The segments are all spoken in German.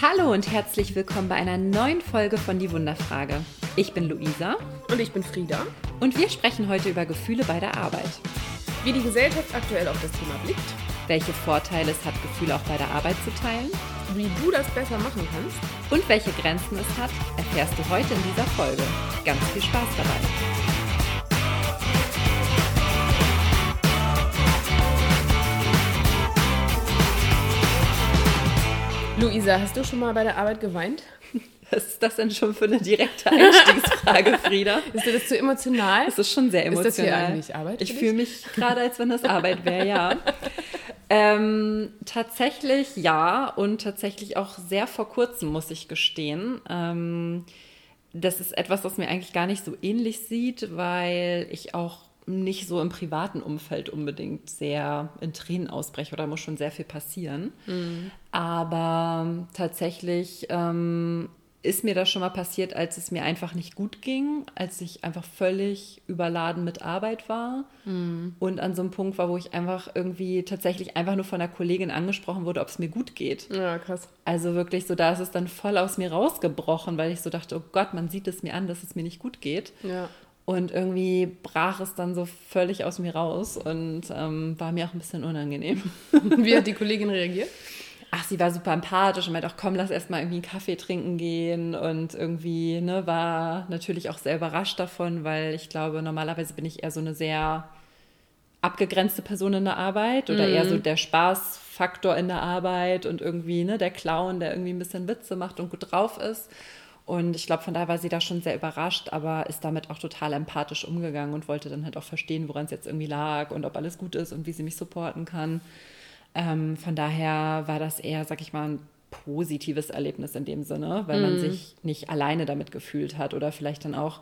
Hallo und herzlich willkommen bei einer neuen Folge von Die Wunderfrage. Ich bin Luisa Und ich bin Frieda. und wir sprechen heute über Gefühle bei der Arbeit. Wie die Gesellschaft aktuell auf das Thema blickt, Welche Vorteile es hat, Gefühle auch bei der Arbeit zu teilen wie du das besser machen kannst und welche Grenzen es hat, erfährst du heute in dieser Folge. Ganz viel Spaß dabei. Luisa, hast du schon mal bei der Arbeit geweint? Was ist das denn schon für eine direkte Einstiegsfrage, Frieda? Ist dir das zu emotional? Das ist schon sehr Ist emotional. das hier eigentlich Arbeit Ich fühle mich gerade, als wenn das Arbeit wäre, ja. Ähm, tatsächlich ja und tatsächlich auch sehr vor kurzem, muss ich gestehen. Ähm, das ist etwas, was mir eigentlich gar nicht so ähnlich sieht, weil ich auch nicht so im privaten Umfeld unbedingt sehr in Tränen ausbreche oder muss schon sehr viel passieren. Aber tatsächlich ähm, ist mir das schon mal passiert, als es mir einfach nicht gut ging, als ich einfach völlig überladen mit Arbeit war und an so einem Punkt war, wo ich einfach irgendwie tatsächlich einfach nur von einer Kollegin angesprochen wurde, ob es mir gut geht. Ja, krass. Also wirklich so, da ist es dann voll aus mir rausgebrochen, weil ich so dachte, oh Gott, man sieht es mir an, dass es mir nicht gut geht. Ja. Und irgendwie brach es dann so völlig aus mir raus und ähm, war mir auch ein bisschen unangenehm. Wie hat die Kollegin reagiert? Ach, sie war super empathisch und meinte auch, komm, lass erst mal irgendwie einen Kaffee trinken gehen. Und irgendwie, ne, war natürlich auch sehr überrascht davon, weil ich glaube, normalerweise bin ich eher so eine sehr abgegrenzte Person in der Arbeit oder eher so der Spaßfaktor in der Arbeit und irgendwie, ne, der Clown, der irgendwie ein bisschen Witze macht und gut drauf ist. Und ich glaube, von daher war sie da schon sehr überrascht, aber ist damit auch total empathisch umgegangen und wollte dann halt auch verstehen, woran es jetzt irgendwie lag und ob alles gut ist und wie sie mich supporten kann. Ähm, von daher war das eher, sag ich mal, ein positives Erlebnis in dem Sinne, weil man sich nicht alleine damit gefühlt hat oder vielleicht dann auch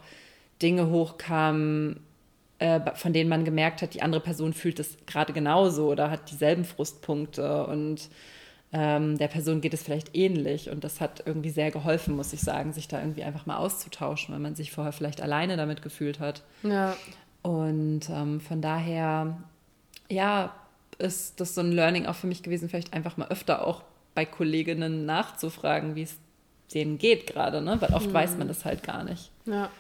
Dinge hochkamen, äh, von denen man gemerkt hat, die andere Person fühlt es gerade genauso oder hat dieselben Frustpunkte und ähm, der Person geht es vielleicht ähnlich. Und das hat irgendwie sehr geholfen, muss ich sagen, sich da irgendwie einfach mal auszutauschen, weil man sich vorher vielleicht alleine damit gefühlt hat. Ja. Und ähm, von daher, ja, ist das so ein Learning auch für mich gewesen, vielleicht einfach mal öfter auch bei Kolleginnen nachzufragen, wie es denen geht gerade, ne? Weil oft weiß man das halt gar nicht. Ja.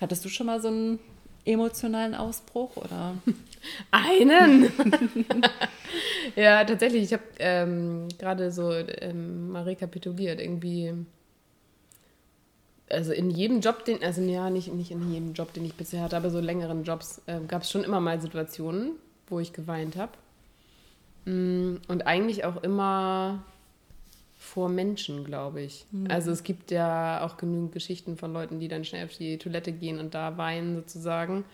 Hattest du schon mal so einen emotionalen Ausbruch oder? Einen? ja, tatsächlich. Ich habe ähm, gerade so ähm, mal rekapituliert. Irgendwie, also in jedem Job, den, also ja, nicht, nicht in jedem Job, den ich bisher hatte, aber so längeren Jobs, ähm, gab es schon immer mal Situationen, wo ich geweint habe. Und eigentlich auch immer vor Menschen, glaube ich. Also es gibt ja auch genügend Geschichten von Leuten, die dann schnell auf die Toilette gehen und da weinen sozusagen.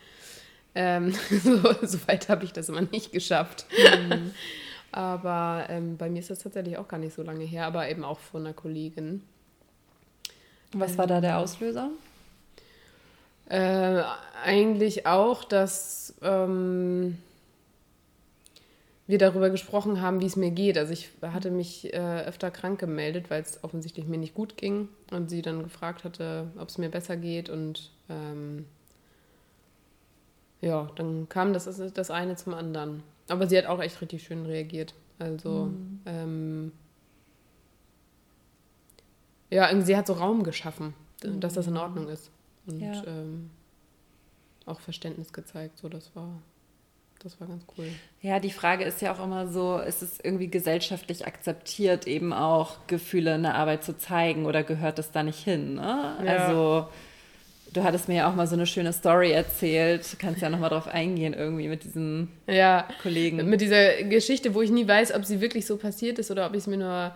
Ähm, so, so weit habe ich das immer nicht geschafft. aber ähm, bei mir ist das tatsächlich auch gar nicht so lange her, aber eben auch von einer Kollegin. Was war da der Auslöser? Äh, eigentlich auch, dass ähm, wir darüber gesprochen haben, wie es mir geht. Also ich hatte mich äh, öfter krank gemeldet, weil es offensichtlich mir nicht gut ging und sie dann gefragt hatte, ob es mir besser geht und ähm, ja, dann kam das, das eine zum anderen. Aber sie hat auch echt richtig schön reagiert. Also ähm, ja, irgendwie sie hat so Raum geschaffen, dass das in Ordnung ist. Und Ja. ähm, auch Verständnis gezeigt. So, das war, das war ganz cool. Ja, die Frage ist ja auch immer so, ist es irgendwie gesellschaftlich akzeptiert, eben auch Gefühle in der Arbeit zu zeigen oder gehört das da nicht hin? Ne? Ja. Also, du hattest mir ja auch mal so eine schöne Story erzählt, du kannst ja nochmal drauf eingehen, irgendwie mit diesen Ja, Kollegen. mit dieser Geschichte, wo ich nie weiß, ob sie wirklich so passiert ist oder ob ich es mir nur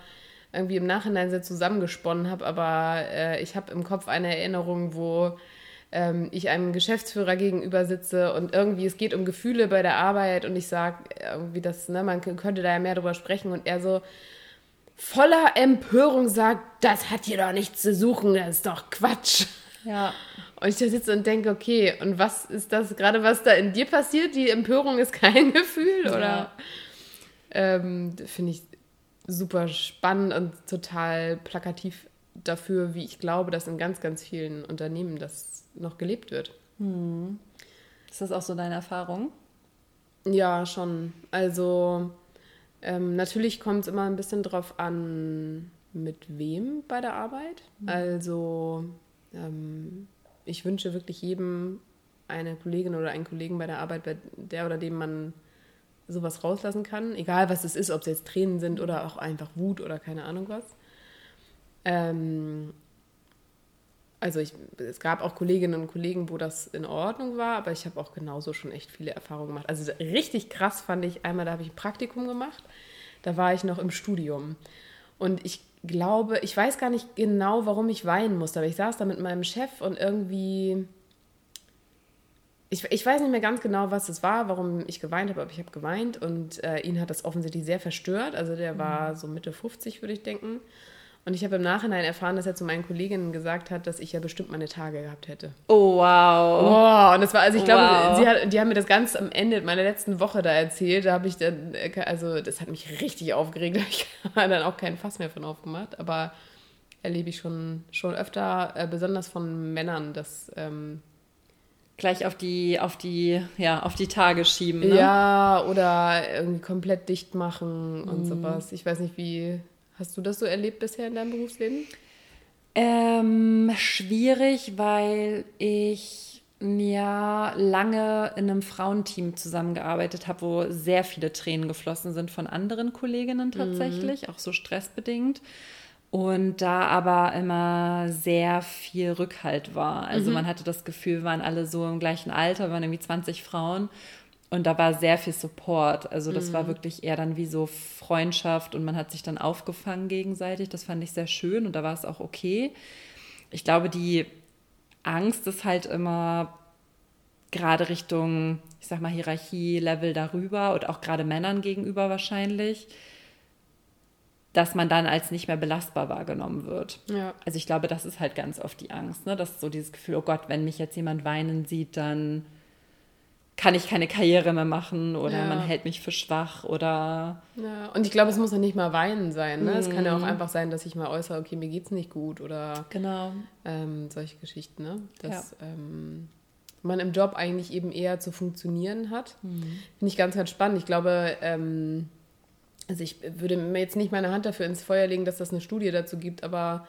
irgendwie im Nachhinein so zusammengesponnen habe. Aber äh, ich habe im Kopf eine Erinnerung, wo ähm, ich einem Geschäftsführer gegenüber sitze und irgendwie es geht um Gefühle bei der Arbeit und ich sage irgendwie das, ne, man könnte da ja mehr drüber sprechen und er so voller Empörung sagt, das hat hier doch nichts zu suchen, das ist doch Quatsch. Ja. Und ich da sitze und denke, okay, und was ist das gerade, was da in dir passiert? Die Empörung ist kein Gefühl, oder? Ja. Ähm, Finde ich super spannend und total plakativ dafür, wie ich glaube, dass in ganz, ganz vielen Unternehmen das noch gelebt wird. Ist das auch so deine Erfahrung? Ja, schon. Also ähm, natürlich kommt es immer ein bisschen drauf an, mit wem bei der Arbeit. Mhm. Also ähm, ich wünsche wirklich jedem eine Kollegin oder einen Kollegen bei der Arbeit, bei der oder dem man sowas rauslassen kann, egal was es ist, ob es jetzt Tränen sind oder auch einfach Wut oder keine Ahnung was. Ähm, also ich, es gab auch Kolleginnen und Kollegen, wo das in Ordnung war, aber ich habe auch genauso schon echt viele Erfahrungen gemacht. Also richtig krass fand ich einmal, da habe ich ein Praktikum gemacht, da war ich noch im Studium und ich glaube, ich weiß gar nicht genau, warum ich weinen musste, aber ich saß da mit meinem Chef und irgendwie ich, ich weiß nicht mehr ganz genau, was es war, warum ich geweint habe, aber ich habe geweint und äh, ihn hat das offensichtlich sehr verstört. Also der war mhm. so Mitte 50, würde ich denken. Und ich habe im Nachhinein erfahren, dass er zu meinen Kolleginnen gesagt hat, dass ich ja bestimmt meine Tage gehabt hätte. Oh, wow. Oh, und das war, also ich glaube, wow. sie hat, die haben mir das ganz am Ende meiner letzten Woche da erzählt. Da habe ich dann, also das hat mich richtig aufgeregt. Da habe ich dann auch keinen Fass mehr von aufgemacht. Aber erlebe ich schon, schon öfter, äh, besonders von Männern, dass. Ähm, gleich auf die, auf die, ja, auf die Tage schieben. Ne? Ja, oder irgendwie komplett dicht machen und mhm. sowas. Ich weiß nicht, wie hast du das so erlebt bisher in deinem Berufsleben? Ähm, schwierig, weil ich ja lange in einem Frauenteam zusammengearbeitet habe, wo sehr viele Tränen geflossen sind von anderen Kolleginnen tatsächlich, mhm. auch so stressbedingt. Und da aber immer sehr viel Rückhalt war. Also mhm. man hatte das Gefühl, wir waren alle so im gleichen Alter, wir waren irgendwie 20 Frauen. Und da war sehr viel Support. Also das mhm. war wirklich eher dann wie so Freundschaft und man hat sich dann aufgefangen gegenseitig. Das fand ich sehr schön und da war es auch okay. Ich glaube, die Angst ist halt immer gerade Richtung, ich sag mal, Hierarchie-Level darüber und auch gerade Männern gegenüber wahrscheinlich dass man dann als nicht mehr belastbar wahrgenommen wird. Ja. Also ich glaube, das ist halt ganz oft die Angst, ne? dass so dieses Gefühl, oh Gott, wenn mich jetzt jemand weinen sieht, dann kann ich keine Karriere mehr machen oder ja. man hält mich für schwach oder. Ja, und ich glaube, es muss ja nicht mal weinen sein. Ne? Mhm. Es kann ja auch mhm. einfach sein, dass ich mal äußere, okay, mir geht's nicht gut oder genau. Ähm, solche Geschichten, ne? Dass ja. ähm, man im Job eigentlich eben eher zu funktionieren hat. Mhm. Finde ich ganz, ganz spannend. Ich glaube, ähm, also ich würde mir jetzt nicht meine Hand dafür ins Feuer legen, dass das eine Studie dazu gibt, aber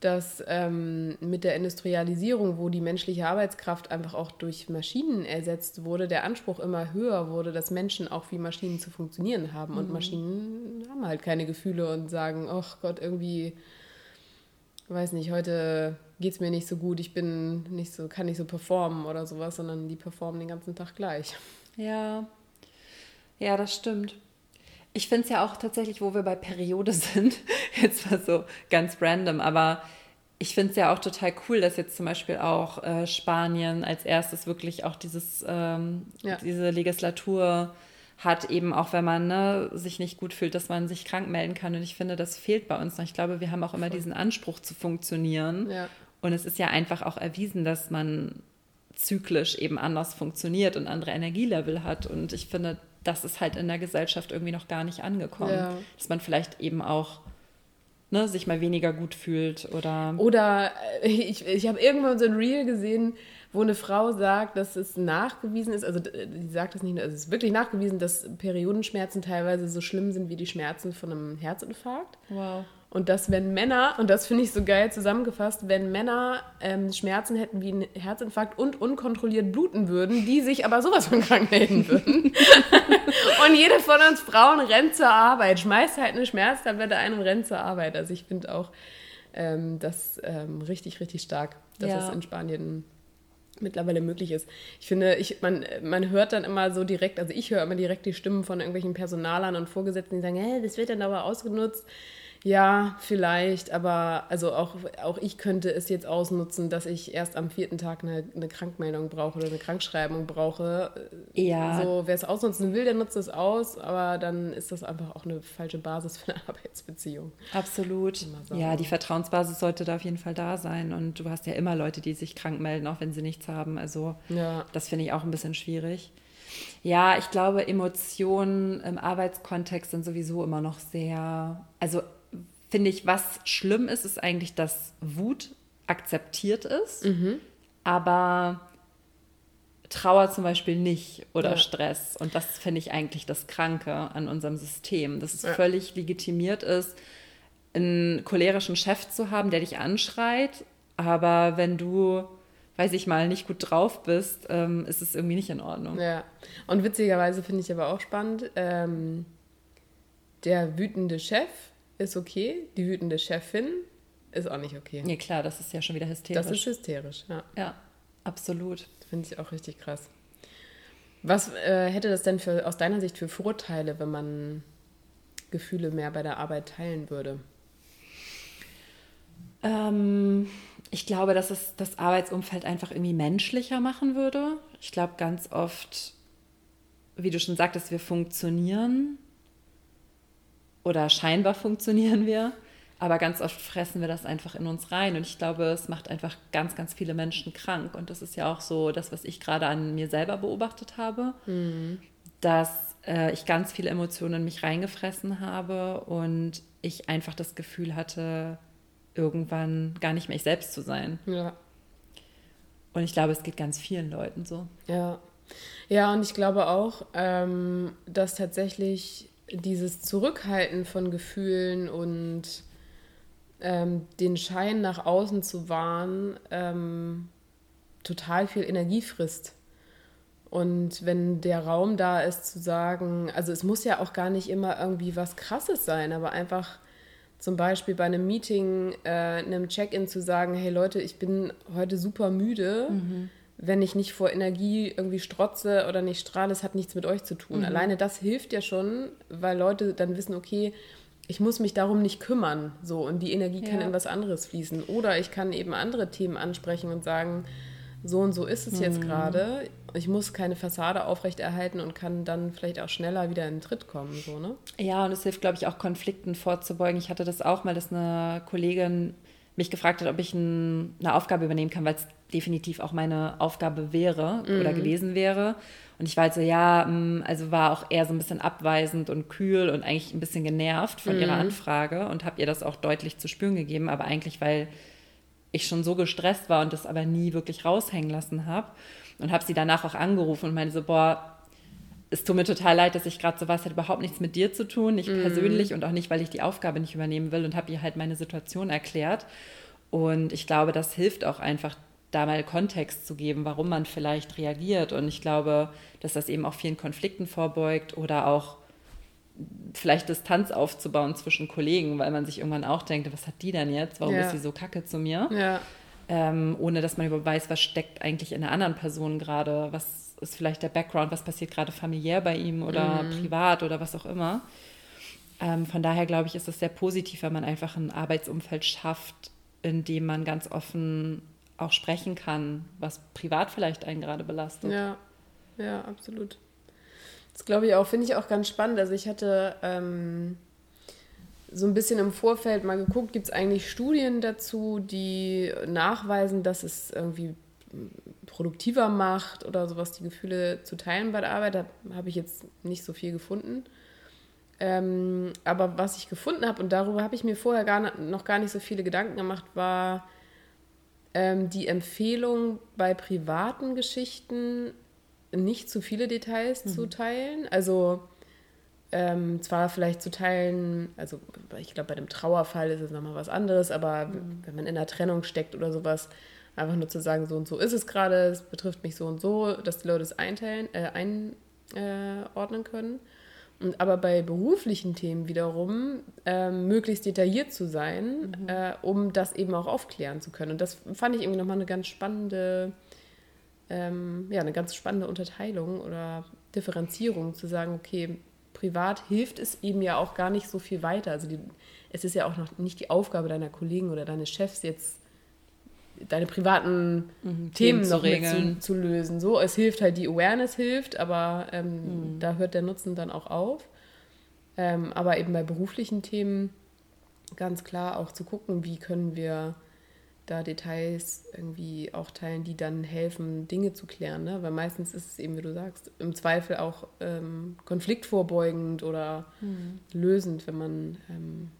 dass ähm, mit der Industrialisierung, wo die menschliche Arbeitskraft einfach auch durch Maschinen ersetzt wurde, der Anspruch immer höher wurde, dass Menschen auch wie Maschinen zu funktionieren haben. Mhm. Und Maschinen haben halt keine Gefühle und sagen, ach Gott, irgendwie, weiß nicht, heute geht es mir nicht so gut, ich bin nicht so, kann nicht so performen oder sowas, sondern die performen den ganzen Tag gleich. Ja, ja, das stimmt. Ich finde es ja auch tatsächlich, wo wir bei Periode sind, jetzt war so ganz random, aber ich finde es ja auch total cool, dass jetzt zum Beispiel auch äh, Spanien als erstes wirklich auch dieses, ähm, ja. diese Legislatur hat, eben auch wenn man ne, sich nicht gut fühlt, dass man sich krank melden kann. Und ich finde, das fehlt bei uns noch. Ich glaube, wir haben auch immer diesen Anspruch zu funktionieren. Ja. Und es ist ja einfach auch erwiesen, dass man zyklisch eben anders funktioniert und andere Energielevel hat. Und ich finde, das ist halt in der Gesellschaft irgendwie noch gar nicht angekommen. Ja. Dass man vielleicht eben auch ne, sich mal weniger gut fühlt oder. Oder äh, ich, ich habe irgendwann so ein Reel gesehen, wo eine Frau sagt, dass es nachgewiesen ist, also die sagt das nicht, also es ist wirklich nachgewiesen, dass Periodenschmerzen teilweise so schlimm sind wie die Schmerzen von einem Herzinfarkt. Wow. Und dass wenn Männer, und das finde ich so geil zusammengefasst, wenn Männer ähm, Schmerzen hätten wie ein Herzinfarkt und unkontrolliert bluten würden, die sich aber sowas von krank melden würden. und jede von uns Frauen rennt zur Arbeit, schmeißt halt eine Schmerztablette ein und rennt zur Arbeit. Also ich finde auch ähm, das ähm, richtig, richtig stark, dass ja. es in Spanien mittlerweile möglich ist. Ich finde, ich, man, man hört dann immer so direkt, also ich höre immer direkt die Stimmen von irgendwelchen Personalern und Vorgesetzten, die sagen, hey, das wird dann aber ausgenutzt. Ja, vielleicht, aber also auch, auch ich könnte es jetzt ausnutzen, dass ich erst am vierten Tag eine, eine Krankmeldung brauche oder eine Krankschreibung brauche. Ja. So, wer es ausnutzen will, der nutzt es aus, aber dann ist das einfach auch eine falsche Basis für eine Arbeitsbeziehung. Absolut. Ja, die Vertrauensbasis sollte da auf jeden Fall da sein. Und du hast ja immer Leute, die sich krank melden, auch wenn sie nichts haben. Also ja. das finde ich auch ein bisschen schwierig. Ja, ich glaube, Emotionen im Arbeitskontext sind sowieso immer noch sehr, also finde ich, was schlimm ist, ist eigentlich, dass Wut akzeptiert ist, mhm. aber Trauer zum Beispiel nicht oder ja. Stress. Und das finde ich eigentlich das Kranke an unserem System, dass es ja. völlig legitimiert ist, einen cholerischen Chef zu haben, der dich anschreit, aber wenn du, weiß ich mal, nicht gut drauf bist, ähm, ist es irgendwie nicht in Ordnung. Ja, und witzigerweise finde ich aber auch spannend, ähm, der wütende Chef ist okay, die wütende Chefin ist auch nicht okay. Nee, klar, das ist ja schon wieder hysterisch. Das ist hysterisch, ja. Ja, absolut. Finde ich auch richtig krass. Was äh, hätte das denn für, aus deiner Sicht für Vorteile, wenn man Gefühle mehr bei der Arbeit teilen würde? Ähm, ich glaube, dass es das Arbeitsumfeld einfach irgendwie menschlicher machen würde. Ich glaube, ganz oft, wie du schon sagtest, wir funktionieren oder scheinbar funktionieren wir, aber ganz oft fressen wir das einfach in uns rein. Und ich glaube, es macht einfach ganz, ganz viele Menschen krank. Und das ist ja auch so das, was ich gerade an mir selber beobachtet habe, mhm. dass äh, ich ganz viele Emotionen in mich reingefressen habe und ich einfach das Gefühl hatte, irgendwann gar nicht mehr ich selbst zu sein. Ja. Und ich glaube, es geht ganz vielen Leuten so. Ja. Ja, und ich glaube auch, ähm, dass tatsächlich dieses Zurückhalten von Gefühlen und ähm, den Schein nach außen zu wahren, ähm, total viel Energie frisst. Und wenn der Raum da ist, zu sagen, also es muss ja auch gar nicht immer irgendwie was Krasses sein, aber einfach zum Beispiel bei einem Meeting, äh, einem Check-in zu sagen, hey Leute, ich bin heute super müde. Mhm. Wenn ich nicht vor Energie irgendwie strotze oder nicht strahle, es hat nichts mit euch zu tun. Mhm. Alleine das hilft ja schon, weil Leute dann wissen, okay, ich muss mich darum nicht kümmern, so und die Energie ja. kann in was anderes fließen. Oder ich kann eben andere Themen ansprechen und sagen, so und so ist es jetzt mhm. gerade. Ich muss keine Fassade aufrechterhalten und kann dann vielleicht auch schneller wieder in den Tritt kommen. So, ne? Ja, und es hilft, glaube ich, auch Konflikten vorzubeugen. Ich hatte das auch mal, dass eine Kollegin mich gefragt hat, ob ich ein, eine Aufgabe übernehmen kann, weil es definitiv auch meine Aufgabe wäre mhm. oder gewesen wäre. Und ich war halt so, ja, mm, also war auch eher so ein bisschen abweisend und kühl und eigentlich ein bisschen genervt von mhm. ihrer Anfrage und habe ihr das auch deutlich zu spüren gegeben, aber eigentlich, weil ich schon so gestresst war und das aber nie wirklich raushängen lassen habe. Und habe sie danach auch angerufen und meinte so, boah, es tut mir total leid, dass ich gerade so was hat überhaupt nichts mit dir zu tun, nicht mm. persönlich und auch nicht, weil ich die Aufgabe nicht übernehmen will und habe ihr halt meine Situation erklärt. Und ich glaube, das hilft auch einfach, da mal Kontext zu geben, warum man vielleicht reagiert. Und ich glaube, dass das eben auch vielen Konflikten vorbeugt oder auch vielleicht Distanz aufzubauen zwischen Kollegen, weil man sich irgendwann auch denkt, was hat die denn jetzt? Warum ja. ist sie so kacke zu mir? Ja. Ähm, ohne dass man überhaupt weiß, was steckt eigentlich in der anderen Person gerade, was ist vielleicht der Background, was passiert gerade familiär bei ihm oder mhm. privat oder was auch immer. Ähm, von daher glaube ich, ist es sehr positiv, wenn man einfach ein Arbeitsumfeld schafft, in dem man ganz offen auch sprechen kann, was privat vielleicht einen gerade belastet. Ja, ja, absolut. Das glaube ich auch, finde ich auch ganz spannend. Also ich hatte ähm, so ein bisschen im Vorfeld mal geguckt, gibt es eigentlich Studien dazu, die nachweisen, dass es irgendwie produktiver macht oder sowas, die Gefühle zu teilen bei der Arbeit. Da habe ich jetzt nicht so viel gefunden. Ähm, aber was ich gefunden habe, und darüber habe ich mir vorher gar, noch gar nicht so viele Gedanken gemacht, war ähm, die Empfehlung bei privaten Geschichten nicht zu viele Details mhm. zu teilen. Also ähm, zwar vielleicht zu teilen, also ich glaube, bei dem Trauerfall ist es nochmal was anderes, aber mhm. wenn man in einer Trennung steckt oder sowas, einfach nur zu sagen, so und so ist es gerade, es betrifft mich so und so, dass die Leute es einteilen, äh, einordnen können. Und aber bei beruflichen Themen wiederum ähm, möglichst detailliert zu sein, mhm. äh, um das eben auch aufklären zu können. Und das fand ich irgendwie nochmal eine ganz spannende ähm, ja, eine ganz spannende Unterteilung oder Differenzierung, zu sagen, okay, privat hilft es ihm ja auch gar nicht so viel weiter. Also die, es ist ja auch noch nicht die Aufgabe deiner Kollegen oder deines Chefs jetzt deine privaten mhm, Themen, Themen noch zu, zu, lösen. So, es hilft halt, die Awareness hilft, aber ähm, mhm. da hört der Nutzen dann auch auf. Ähm, aber eben bei beruflichen Themen ganz klar auch zu gucken, wie können wir da Details irgendwie auch teilen, die dann helfen, Dinge zu klären. Ne? Weil meistens ist es eben, wie du sagst, im Zweifel auch ähm, konfliktvorbeugend oder mhm. lösend, wenn man ähm,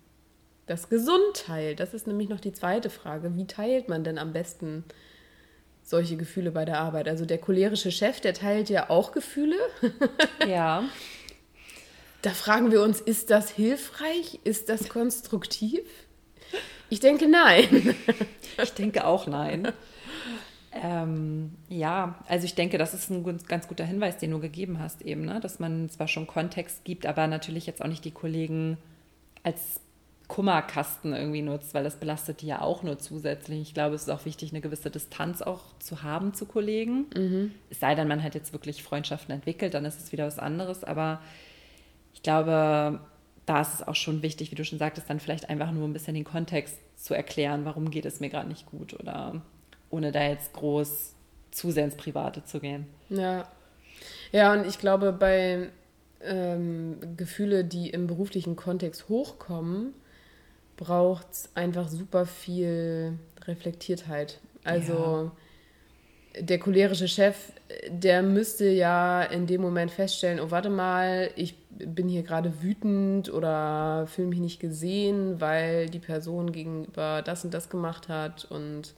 das gesund teilt. Das ist nämlich noch die zweite Frage. Wie teilt man denn am besten solche Gefühle bei der Arbeit? Also der cholerische Chef, der teilt ja auch Gefühle. ja. Da fragen wir uns, ist das hilfreich? Ist das konstruktiv? Ich denke nein. Ich denke auch nein. Ähm, ja, also ich denke, das ist ein ganz guter Hinweis, den du gegeben hast, eben, ne? dass man zwar schon Kontext gibt, aber natürlich jetzt auch nicht die Kollegen als Kummerkasten irgendwie nutzt, weil das belastet die ja auch nur zusätzlich. Ich glaube, es ist auch wichtig, eine gewisse Distanz auch zu haben zu Kollegen. Mhm. Es sei denn, man hat jetzt wirklich Freundschaften entwickelt, dann ist es wieder was anderes. Aber ich glaube, da ist es auch schon wichtig, wie du schon sagtest, dann vielleicht einfach nur ein bisschen den Kontext zu erklären, warum geht es mir gerade nicht gut oder ohne da jetzt groß zu sehr ins Private zu gehen. Ja. Ja, und ich glaube, bei ähm, Gefühle, die im beruflichen Kontext hochkommen, braucht es einfach super viel Reflektiertheit. Also ja. der cholerische Chef, der müsste ja in dem Moment feststellen, oh warte mal, ich bin hier gerade wütend oder fühle mich nicht gesehen, weil die Person gegenüber das und das gemacht hat und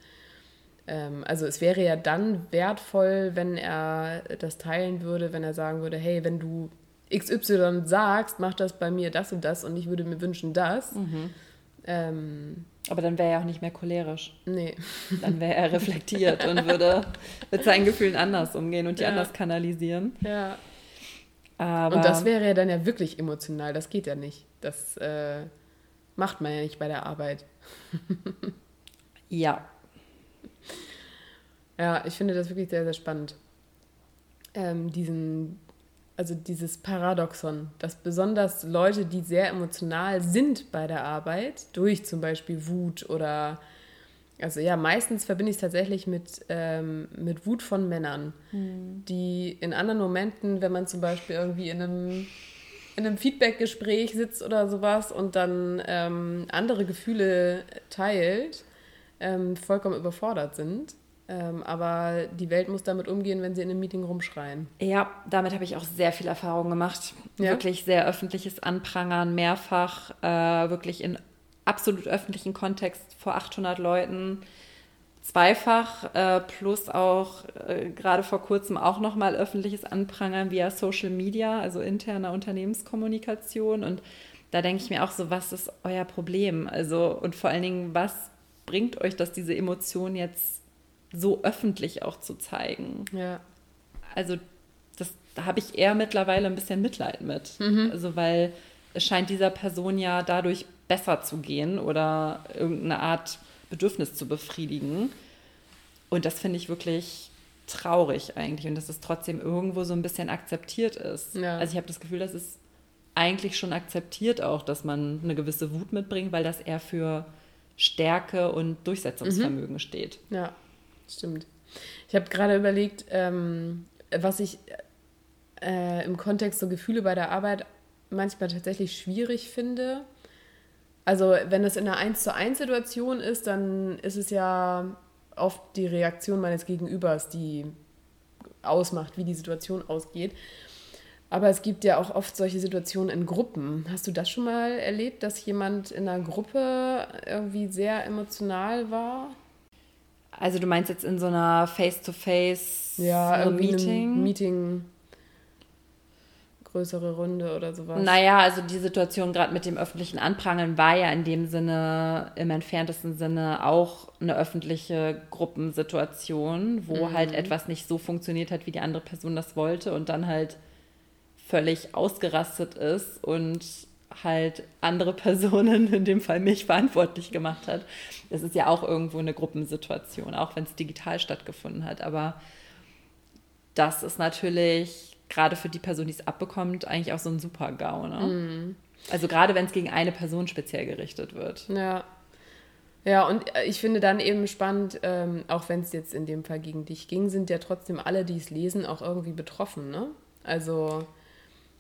ähm, also es wäre ja dann wertvoll, wenn er das teilen würde, wenn er sagen würde, hey, wenn du XY sagst, mach das bei mir das und das und ich würde mir wünschen das. Mhm. Ähm, aber dann wäre er auch nicht mehr cholerisch. Nee. Dann wäre er reflektiert und würde mit seinen Gefühlen anders umgehen und die ja. anders kanalisieren. Ja. Aber und das wäre ja dann ja wirklich emotional. Das geht ja nicht. Das äh, macht man ja nicht bei der Arbeit. ja, ja, ich finde das wirklich sehr, sehr spannend. Ähm, diesen, also dieses Paradoxon, dass besonders Leute, die sehr emotional sind bei der Arbeit, durch zum Beispiel Wut oder also ja, meistens verbinde ich es tatsächlich mit, ähm, mit Wut von Männern, mhm. die in anderen Momenten, wenn man zum Beispiel irgendwie in einem, in einem Feedback-Gespräch sitzt oder sowas und dann ähm, andere Gefühle teilt, ähm, vollkommen überfordert sind. Ähm, aber die Welt muss damit umgehen, wenn sie in einem Meeting rumschreien. Ja, damit habe ich auch sehr viel Erfahrung gemacht. Ja? Wirklich sehr öffentliches Anprangern, mehrfach, äh, wirklich in absolut öffentlichen Kontext vor 800 Leuten. Zweifach äh, plus auch äh, gerade vor kurzem auch nochmal öffentliches Anprangern via Social Media, also interner Unternehmenskommunikation. Und da denke ich mir auch so, was ist euer Problem? Also und vor allen Dingen, was bringt euch das, diese Emotion jetzt so öffentlich auch zu zeigen. Ja. Also das, da habe ich eher mittlerweile ein bisschen Mitleid mit. Mhm. Also weil es scheint dieser Person ja dadurch besser zu gehen oder irgendeine Art Bedürfnis zu befriedigen. Und das finde ich wirklich traurig eigentlich und dass es trotzdem irgendwo so ein bisschen akzeptiert ist. Ja. Also ich habe das Gefühl, dass es eigentlich schon akzeptiert auch, dass man eine gewisse Wut mitbringt, weil das eher für Stärke und Durchsetzungsvermögen mhm. steht. Ja, Stimmt. Ich habe gerade überlegt, ähm, was ich äh, im Kontext so Gefühle bei der Arbeit manchmal tatsächlich schwierig finde. Also wenn es in einer 1 zu 1 Situation ist, dann ist es ja oft die Reaktion meines Gegenübers, die ausmacht, wie die Situation ausgeht. Aber es gibt ja auch oft solche Situationen in Gruppen. Hast du das schon mal erlebt, dass jemand in einer Gruppe irgendwie sehr emotional war? Also du meinst jetzt in so einer Face-to-Face ja, so Meeting? Meeting, größere Runde oder sowas. Naja, also die Situation gerade mit dem öffentlichen Anprangern war ja in dem Sinne, im entferntesten Sinne auch eine öffentliche Gruppensituation, wo mhm. halt etwas nicht so funktioniert hat, wie die andere Person das wollte und dann halt völlig ausgerastet ist und halt andere Personen, in dem Fall mich, verantwortlich gemacht hat. Das ist ja auch irgendwo eine Gruppensituation, auch wenn es digital stattgefunden hat. Aber das ist natürlich gerade für die Person, die es abbekommt, eigentlich auch so ein Super-GAU. Ne? Mm. Also gerade wenn es gegen eine Person speziell gerichtet wird. Ja. Ja, und ich finde dann eben spannend, ähm, auch wenn es jetzt in dem Fall gegen dich ging, sind ja trotzdem alle, die es lesen, auch irgendwie betroffen, ne? Also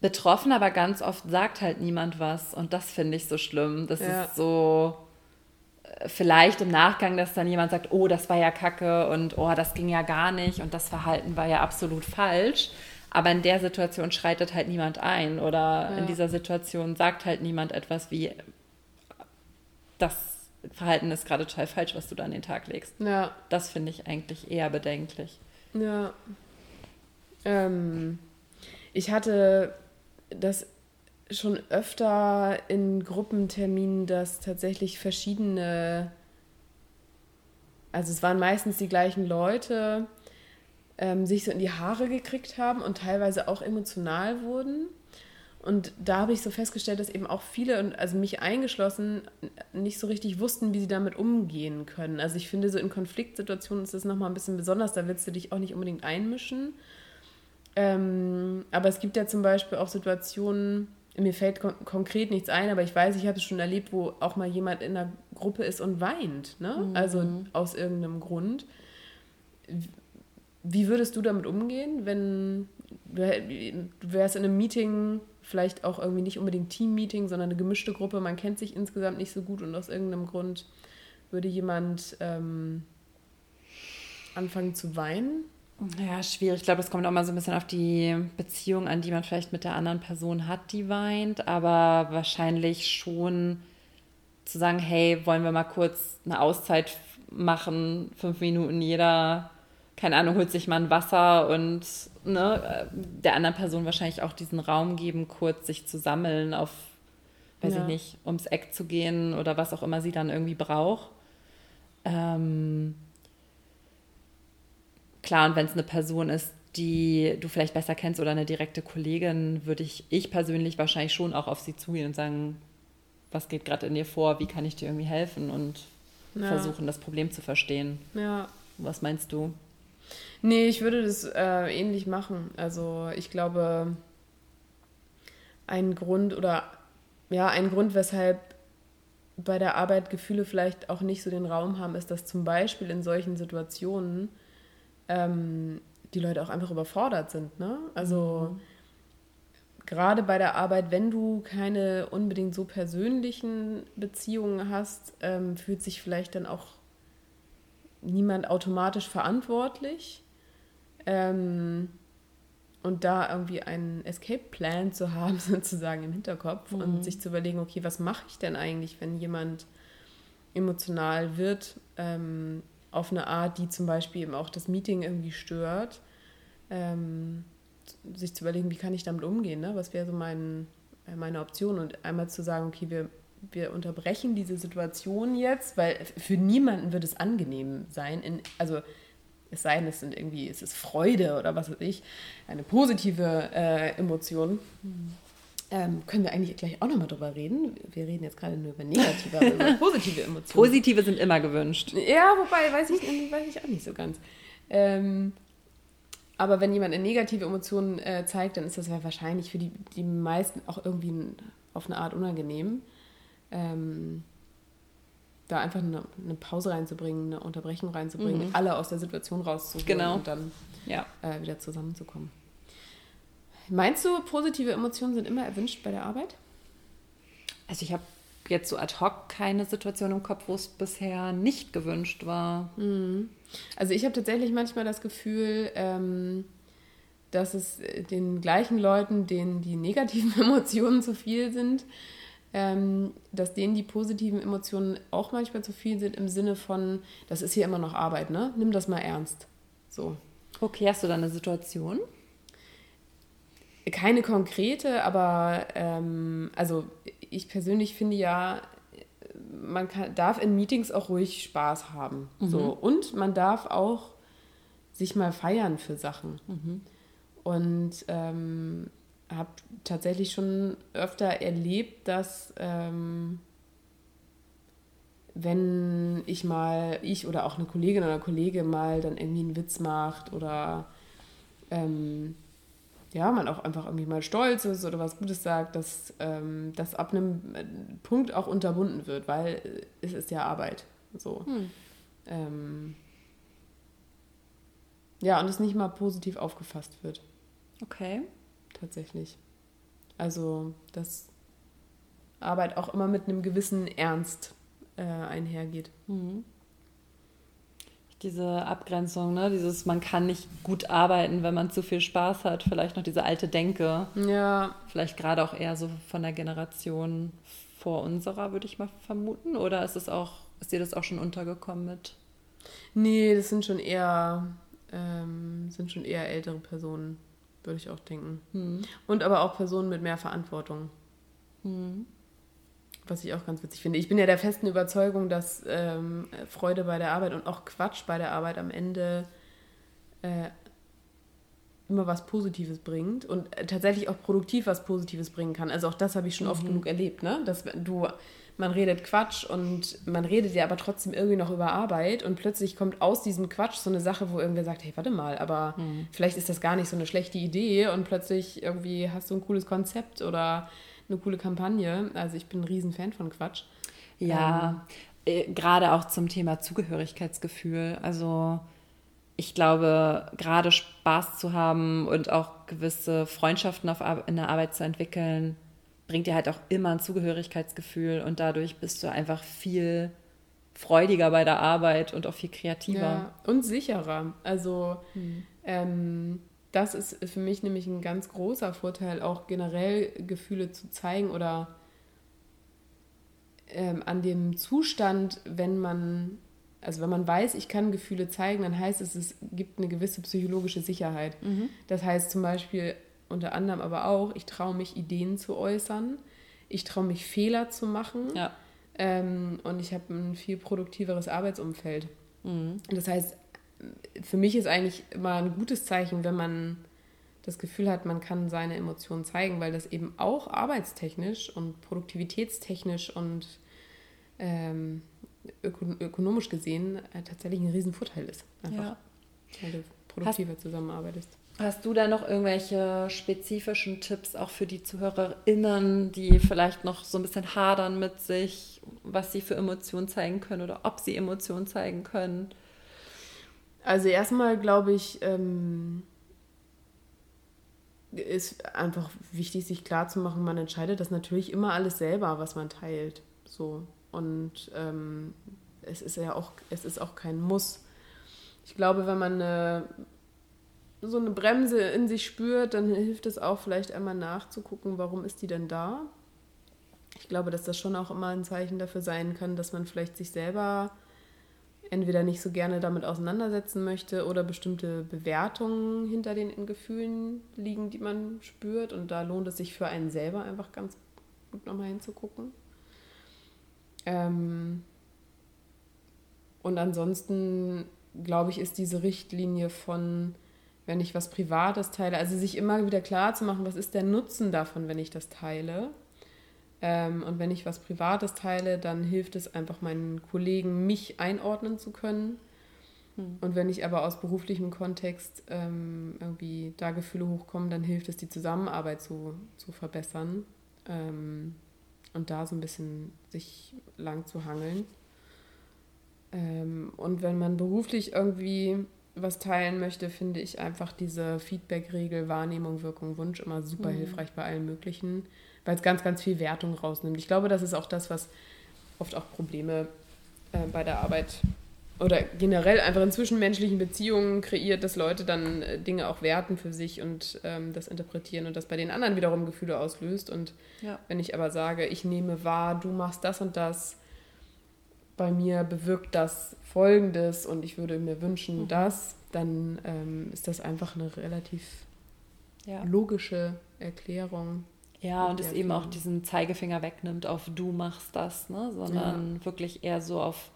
betroffen, aber ganz oft sagt halt niemand was. Und das finde ich so schlimm. Das ja. ist so, äh, vielleicht im Nachgang, dass dann jemand sagt, oh, das war ja kacke und oh, das ging ja gar nicht und das Verhalten war ja absolut falsch. Aber in der Situation schreitet halt niemand ein oder ja. in dieser Situation sagt halt niemand etwas wie, das Verhalten ist gerade total falsch, was du da an den Tag legst. Ja. Das finde ich eigentlich eher bedenklich. Ja. Ähm, ich hatte das schon öfter in Gruppenterminen, dass tatsächlich verschiedene, also es waren meistens die gleichen Leute, ähm, sich so in die Haare gekriegt haben und teilweise auch emotional wurden. Und da habe ich so festgestellt, dass eben auch viele, also mich eingeschlossen, nicht so richtig wussten, wie sie damit umgehen können. Also ich finde, so in Konfliktsituationen ist das nochmal ein bisschen besonders, da willst du dich auch nicht unbedingt einmischen. Ähm, aber es gibt ja zum Beispiel auch Situationen, mir fällt kon konkret nichts ein, aber ich weiß, ich habe es schon erlebt, wo auch mal jemand in einer Gruppe ist und weint, ne? Mhm. Also aus irgendeinem Grund. Wie würdest du damit umgehen, wenn du wärst in einem Meeting, vielleicht auch irgendwie nicht unbedingt Team-Meeting, sondern eine gemischte Gruppe, man kennt sich insgesamt nicht so gut und aus irgendeinem Grund würde jemand ähm, anfangen zu weinen? Ja, schwierig. Ich glaube, es kommt auch mal so ein bisschen auf die Beziehung an, die man vielleicht mit der anderen Person hat, die weint. Aber wahrscheinlich schon zu sagen, hey, wollen wir mal kurz eine Auszeit machen, fünf Minuten jeder, keine Ahnung, holt sich mal ein Wasser und ne, der anderen Person wahrscheinlich auch diesen Raum geben, kurz sich zu sammeln, auf, weiß ja. ich nicht, ums Eck zu gehen oder was auch immer sie dann irgendwie braucht. Ähm, klar, und wenn es eine Person ist, die du vielleicht besser kennst oder eine direkte Kollegin, würde ich, ich persönlich wahrscheinlich schon auch auf sie zugehen und sagen, was geht gerade in dir vor, wie kann ich dir irgendwie helfen und ja. versuchen, das Problem zu verstehen. Ja. Was meinst du? Nee, ich würde das äh, ähnlich machen. Also ich glaube, ein Grund oder ja, ein Grund, weshalb bei der Arbeit Gefühle vielleicht auch nicht so den Raum haben, ist, dass zum Beispiel in solchen Situationen ähm, die Leute auch einfach überfordert sind. Ne? Also mhm. gerade bei der Arbeit, wenn du keine unbedingt so persönlichen Beziehungen hast, ähm, fühlt sich vielleicht dann auch niemand automatisch verantwortlich. Ähm, und da irgendwie einen Escape-Plan zu haben, sozusagen im Hinterkopf mhm. und sich zu überlegen, okay, was mache ich denn eigentlich, wenn jemand emotional wird, ähm, auf eine Art, die zum Beispiel eben auch das Meeting irgendwie stört, ähm, sich zu überlegen, wie kann ich damit umgehen, ne? was wäre so mein, äh, meine Option und einmal zu sagen, okay, wir, wir unterbrechen diese Situation jetzt, weil für niemanden wird es angenehm sein, in, also es sei denn, es sind irgendwie, es ist Freude oder was weiß ich, eine positive äh, Emotion. Mhm. Ähm, können wir eigentlich gleich auch nochmal drüber reden? Wir reden jetzt gerade nur über negative, aber über positive Emotionen. Positive sind immer gewünscht. Ja, wobei, weiß ich, weiß ich auch nicht so ganz. Ähm, aber wenn jemand eine negative Emotion äh, zeigt, dann ist das ja wahrscheinlich für die, die meisten auch irgendwie auf eine Art unangenehm. Ähm, da einfach eine, eine, Pause reinzubringen, eine Unterbrechung reinzubringen, mhm. alle aus der Situation rauszuholen genau. und dann ja. äh, wieder zusammenzukommen. Meinst du, positive Emotionen sind immer erwünscht bei der Arbeit? Also ich habe jetzt so ad hoc keine Situation im Kopf, wo es bisher nicht gewünscht war. Mhm. Also ich habe tatsächlich manchmal das Gefühl, ähm, dass es den gleichen Leuten, denen die negativen Emotionen zu viel sind, ähm, dass denen die positiven Emotionen auch manchmal zu viel sind im Sinne von, das ist hier immer noch Arbeit, ne? Nimm das mal ernst. So. Okay, hast du da eine Situation? Keine konkrete, aber ähm, also ich persönlich finde ja, man kann, darf in Meetings auch ruhig Spaß haben. Mhm. So. Und man darf auch sich mal feiern für Sachen. Mhm. Und ähm, habe tatsächlich schon öfter erlebt, dass ähm, wenn ich mal, ich oder auch eine Kollegin oder Kollege mal dann irgendwie einen Witz macht oder ähm, ja, man auch einfach irgendwie mal stolz ist oder was Gutes sagt, dass ähm, das ab einem äh, Punkt auch unterbunden wird, weil es ist ja Arbeit. So. Hm. Ähm, ja, und es nicht mal positiv aufgefasst wird. Okay. Tatsächlich. Also, dass Arbeit auch immer mit einem gewissen Ernst äh, einhergeht. Mhm diese Abgrenzung, ne? Dieses, man kann nicht gut arbeiten, wenn man zu viel Spaß hat. Vielleicht noch diese alte Denke. Ja. Vielleicht gerade auch eher so von der Generation vor unserer, würde ich mal vermuten. Oder ist es auch, ist dir das auch schon untergekommen mit? Nee, das sind schon eher, ähm, sind schon eher ältere Personen, würde ich auch denken. Hm. Und aber auch Personen mit mehr Verantwortung. Mhm. Was ich auch ganz witzig finde. Ich bin ja der festen Überzeugung, dass ähm, Freude bei der Arbeit und auch Quatsch bei der Arbeit am Ende äh, immer was Positives bringt und äh, tatsächlich auch produktiv was Positives bringen kann. Also auch das habe ich schon mhm. oft genug erlebt, ne? Dass du, man redet Quatsch und man redet ja aber trotzdem irgendwie noch über Arbeit und plötzlich kommt aus diesem Quatsch so eine Sache, wo irgendwer sagt, hey, warte mal, aber mhm. vielleicht ist das gar nicht so eine schlechte Idee und plötzlich irgendwie hast du ein cooles Konzept oder eine coole Kampagne. Also ich bin ein Riesenfan von Quatsch. Ja, ähm, äh, gerade auch zum Thema Zugehörigkeitsgefühl. Also ich glaube, gerade Spaß zu haben und auch gewisse Freundschaften auf, in der Arbeit zu entwickeln, bringt dir halt auch immer ein Zugehörigkeitsgefühl und dadurch bist du einfach viel freudiger bei der Arbeit und auch viel kreativer. Ja, und sicherer. Also hm. ähm, das ist für mich nämlich ein ganz großer Vorteil, auch generell Gefühle zu zeigen oder ähm, an dem Zustand, wenn man also wenn man weiß, ich kann Gefühle zeigen, dann heißt es, es gibt eine gewisse psychologische Sicherheit. Mhm. Das heißt zum Beispiel unter anderem aber auch, ich traue mich, Ideen zu äußern, ich traue mich, Fehler zu machen ja. ähm, und ich habe ein viel produktiveres Arbeitsumfeld. Mhm. Das heißt, für mich ist eigentlich immer ein gutes Zeichen, wenn man das Gefühl hat, man kann seine Emotionen zeigen, weil das eben auch arbeitstechnisch und produktivitätstechnisch und ähm, ökonomisch gesehen äh, tatsächlich ein Riesenvorteil ist. Einfach, ja. weil du produktiver hast, zusammenarbeitest. Hast du da noch irgendwelche spezifischen Tipps auch für die ZuhörerInnen, die vielleicht noch so ein bisschen hadern mit sich, was sie für Emotionen zeigen können oder ob sie Emotionen zeigen können? Also erstmal glaube ich, ähm, ist einfach wichtig, sich klarzumachen, man entscheidet das natürlich immer alles selber, was man teilt. So. Und ähm, es ist ja auch, es ist auch kein Muss. Ich glaube, wenn man eine, so eine Bremse in sich spürt, dann hilft es auch vielleicht einmal nachzugucken, warum ist die denn da. Ich glaube, dass das schon auch immer ein Zeichen dafür sein kann, dass man vielleicht sich selber entweder nicht so gerne damit auseinandersetzen möchte oder bestimmte Bewertungen hinter den Gefühlen liegen, die man spürt. Und da lohnt es sich für einen selber einfach ganz gut nochmal hinzugucken. Ähm, und ansonsten, glaube ich, ist diese Richtlinie von, wenn ich was Privates teile, also sich immer wieder klar zu machen, was ist der Nutzen davon, wenn ich das teile. Ähm, und wenn ich was Privates teile, dann hilft es einfach meinen Kollegen, mich einordnen zu können. Hm. Und wenn ich aber aus beruflichem Kontext ähm, irgendwie da Gefühle hochkommen, dann hilft es, die Zusammenarbeit zu, zu verbessern. Ähm, und da so ein bisschen sich lang zu hangeln. Ähm, und wenn man beruflich irgendwie was teilen möchte, finde ich einfach diese Feedback-Regel, Wahrnehmung, Wirkung, Wunsch immer super mhm. hilfreich bei allen möglichen, weil es ganz, ganz viel Wertung rausnimmt. Ich glaube, das ist auch das, was oft auch Probleme äh, bei der Arbeit oder generell einfach in zwischenmenschlichen Beziehungen kreiert, dass Leute dann äh, Dinge auch werten für sich und ähm, das interpretieren und das bei den anderen wiederum Gefühle auslöst. Und ja. wenn ich aber sage, ich nehme wahr, du machst das und das, bei mir bewirkt das Folgendes und ich würde mir wünschen, mhm. das, dann ähm, ist das einfach eine relativ ja. logische Erklärung. Ja, und es eben auch diesen Zeigefinger wegnimmt auf du machst das, ne? sondern ja. wirklich eher so auf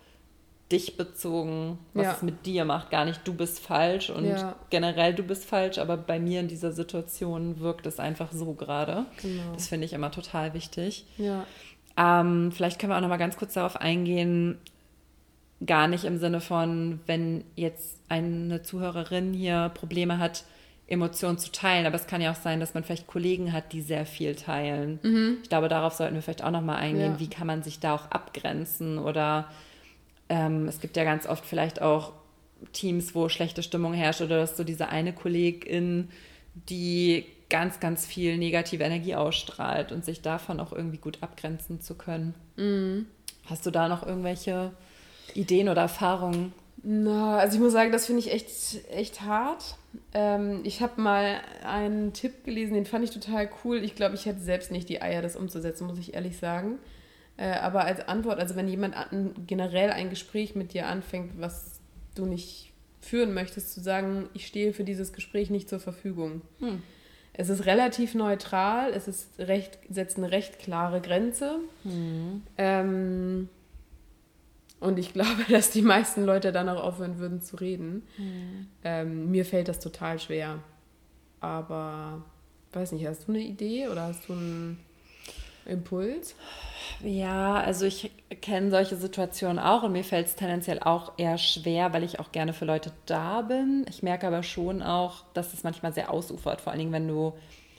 dich bezogen, was ja. es mit dir macht. Gar nicht, du bist falsch und ja. generell du bist falsch, aber bei mir in dieser Situation wirkt es einfach so gerade. Genau. Das finde ich immer total wichtig. Ja. Ähm, vielleicht können wir auch noch mal ganz kurz darauf eingehen, gar nicht im Sinne von, wenn jetzt eine Zuhörerin hier Probleme hat, Emotionen zu teilen, aber es kann ja auch sein, dass man vielleicht Kollegen hat, die sehr viel teilen. Mhm. Ich glaube, darauf sollten wir vielleicht auch noch mal eingehen, ja. wie kann man sich da auch abgrenzen oder ähm, es gibt ja ganz oft vielleicht auch Teams, wo schlechte Stimmung herrscht oder dass so diese eine Kollegin, die ganz, ganz viel negative Energie ausstrahlt und sich davon auch irgendwie gut abgrenzen zu können. Mhm. Hast du da noch irgendwelche Ideen oder Erfahrungen? Na, also ich muss sagen, das finde ich echt, echt hart. Ähm, ich habe mal einen Tipp gelesen, den fand ich total cool. Ich glaube, ich hätte selbst nicht die Eier, das umzusetzen, muss ich ehrlich sagen. Äh, aber als Antwort, also wenn jemand an, generell ein Gespräch mit dir anfängt, was du nicht führen möchtest, zu sagen, ich stehe für dieses Gespräch nicht zur Verfügung. Hm. es ist relativ neutral, es ist recht, setzt eine recht klare Grenze. Mhm. Ähm, und ich glaube, dass die meisten Leute dann auch aufhören würden zu reden. Mhm. Ähm, mir fällt das total schwer. Aber weiß nicht, hast du eine Idee oder hast du einen Impuls? Ja, also ich kenne solche Situationen auch und mir fällt es tendenziell auch eher schwer, weil ich auch gerne für Leute da bin. Ich merke aber schon auch, dass es manchmal sehr ausufert, vor allen Dingen, wenn du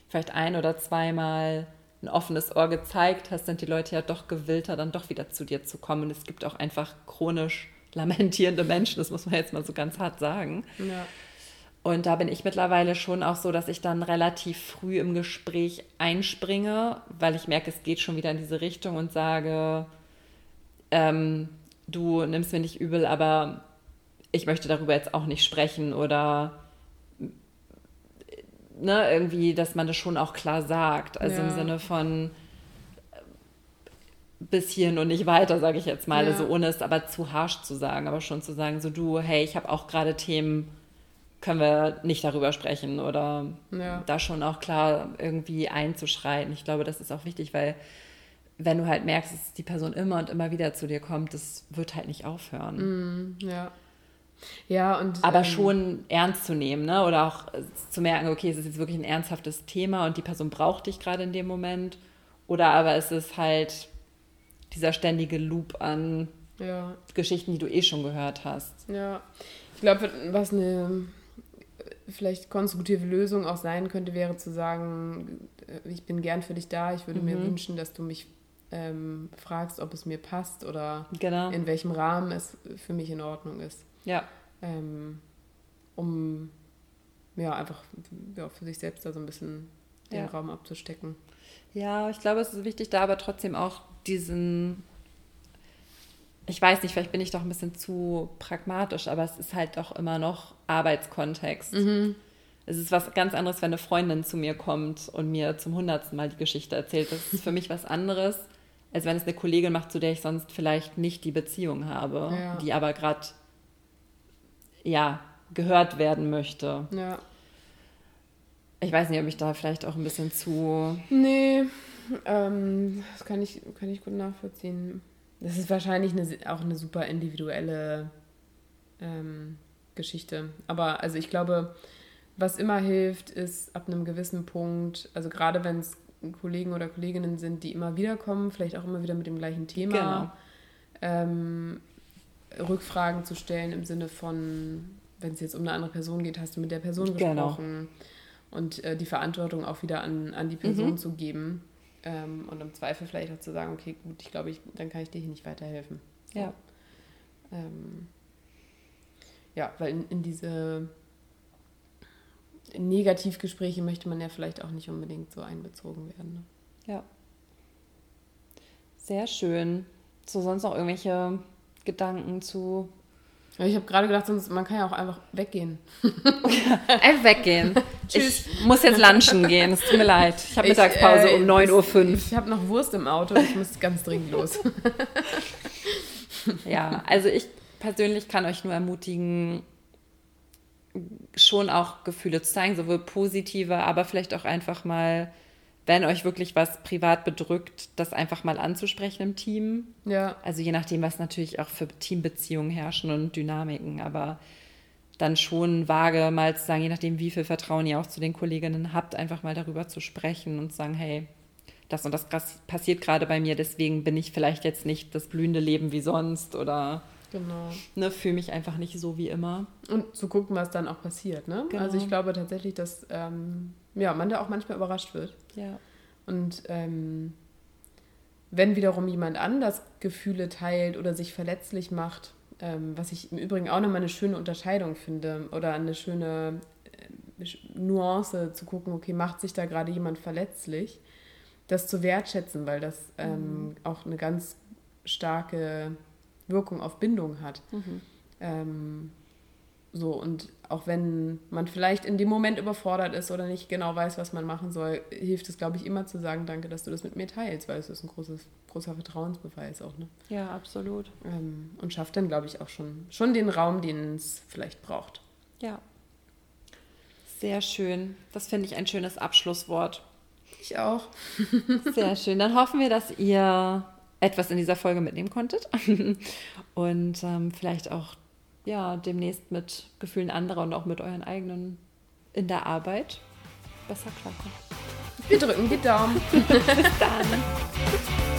vielleicht ein oder zweimal ein offenes Ohr gezeigt hast, sind die Leute ja doch gewillter, dann doch wieder zu dir zu kommen. Und es gibt auch einfach chronisch lamentierende Menschen, das muss man jetzt mal so ganz hart sagen. Ja. Und da bin ich mittlerweile schon auch so, dass ich dann relativ früh im Gespräch einspringe, weil ich merke, es geht schon wieder in diese Richtung und sage, ähm, du nimmst mir nicht übel, aber ich möchte darüber jetzt auch nicht sprechen oder ne, irgendwie, dass man das schon auch klar sagt. Also ja. im Sinne von bis hierhin und nicht weiter, sage ich jetzt mal. Ja. Also ohne es aber zu harsch zu sagen, aber schon zu sagen, so du, hey, ich habe auch gerade Themen können wir nicht darüber sprechen oder ja. da schon auch klar irgendwie einzuschreiten. Ich glaube, das ist auch wichtig, weil wenn du halt merkst, dass die Person immer und immer wieder zu dir kommt, das wird halt nicht aufhören. Mm, ja. Ja, und. Aber ähm, schon ernst zu nehmen, ne? Oder auch zu merken, okay, es ist jetzt wirklich ein ernsthaftes Thema und die Person braucht dich gerade in dem Moment. Oder aber es ist halt dieser ständige Loop an ja. Geschichten, die du eh schon gehört hast. Ja. Ich glaube, was eine vielleicht konstruktive Lösung auch sein könnte, wäre zu sagen, äh, ich bin gern für dich da, ich würde mhm. mir wünschen, dass du mich ähm, fragst, ob es mir passt oder genau. in welchem Rahmen es für mich in Ordnung ist. Ja. Ähm, um ja einfach ja, für sich selbst da so ein bisschen den ja. Raum abzustecken. Ja, ich glaube, es ist wichtig, da aber trotzdem auch diesen ich weiß nicht, vielleicht bin ich doch ein bisschen zu pragmatisch, aber es ist halt doch immer noch Arbeitskontext. Mhm. Es ist was ganz anderes, wenn eine Freundin zu mir kommt und mir zum hundertsten Mal die Geschichte erzählt. Das ist für mich was anderes, als wenn es eine Kollegin macht, zu der ich sonst vielleicht nicht die Beziehung habe, ja. die aber gerade ja gehört werden möchte. Ja. Ich weiß nicht, ob ich da vielleicht auch ein bisschen zu. Nee, ähm, das kann ich, kann ich gut nachvollziehen. Das ist wahrscheinlich eine, auch eine super individuelle ähm, Geschichte. Aber also ich glaube, was immer hilft, ist ab einem gewissen Punkt, also gerade wenn es Kollegen oder Kolleginnen sind, die immer wieder kommen, vielleicht auch immer wieder mit dem gleichen Thema, genau. ähm, Rückfragen zu stellen im Sinne von, wenn es jetzt um eine andere Person geht, hast du mit der Person genau. gesprochen und äh, die Verantwortung auch wieder an, an die Person mhm. zu geben. Ähm, und im Zweifel vielleicht auch zu sagen, okay, gut, ich glaube, ich, dann kann ich dir hier nicht weiterhelfen. Ja. Ähm, ja, weil in, in diese Negativgespräche möchte man ja vielleicht auch nicht unbedingt so einbezogen werden. Ne? Ja. Sehr schön. So, sonst noch irgendwelche Gedanken zu ja, ich habe gerade gedacht, sonst, man kann ja auch einfach weggehen. einfach weggehen. Tschüss. Ich muss jetzt lunchen gehen, es tut mir leid. Ich habe Mittagspause äh, um 9.05 Uhr. Ich habe noch Wurst im Auto, ich muss ganz dringend los. ja, also ich persönlich kann euch nur ermutigen, schon auch Gefühle zu zeigen, sowohl positive, aber vielleicht auch einfach mal wenn euch wirklich was privat bedrückt, das einfach mal anzusprechen im Team. Ja. Also je nachdem, was natürlich auch für Teambeziehungen herrschen und Dynamiken, aber dann schon vage mal zu sagen, je nachdem, wie viel Vertrauen ihr auch zu den Kolleginnen habt, einfach mal darüber zu sprechen und zu sagen, hey, das und das passiert gerade bei mir, deswegen bin ich vielleicht jetzt nicht das blühende Leben wie sonst oder genau. ne, fühle mich einfach nicht so wie immer. Und zu gucken, was dann auch passiert. Ne? Genau. Also ich glaube tatsächlich, dass ähm, ja, man da auch manchmal überrascht wird. Ja. Und ähm, wenn wiederum jemand anders Gefühle teilt oder sich verletzlich macht, ähm, was ich im Übrigen auch nochmal eine schöne Unterscheidung finde oder eine schöne äh, Nuance zu gucken, okay, macht sich da gerade jemand verletzlich, das zu wertschätzen, weil das ähm, mhm. auch eine ganz starke Wirkung auf Bindung hat. Mhm. Ähm, so, und auch wenn man vielleicht in dem Moment überfordert ist oder nicht genau weiß, was man machen soll, hilft es, glaube ich, immer zu sagen, danke, dass du das mit mir teilst, weil es ist ein großes, großer Vertrauensbeweis auch. Ne? Ja, absolut. Ähm, und schafft dann, glaube ich, auch schon, schon den Raum, den es vielleicht braucht. Ja. Sehr schön. Das finde ich ein schönes Abschlusswort. Ich auch. Sehr schön. Dann hoffen wir, dass ihr etwas in dieser Folge mitnehmen konntet und ähm, vielleicht auch ja, demnächst mit Gefühlen anderer und auch mit euren eigenen in der Arbeit besser klarkommt. Wir drücken die Daumen. Bis dann.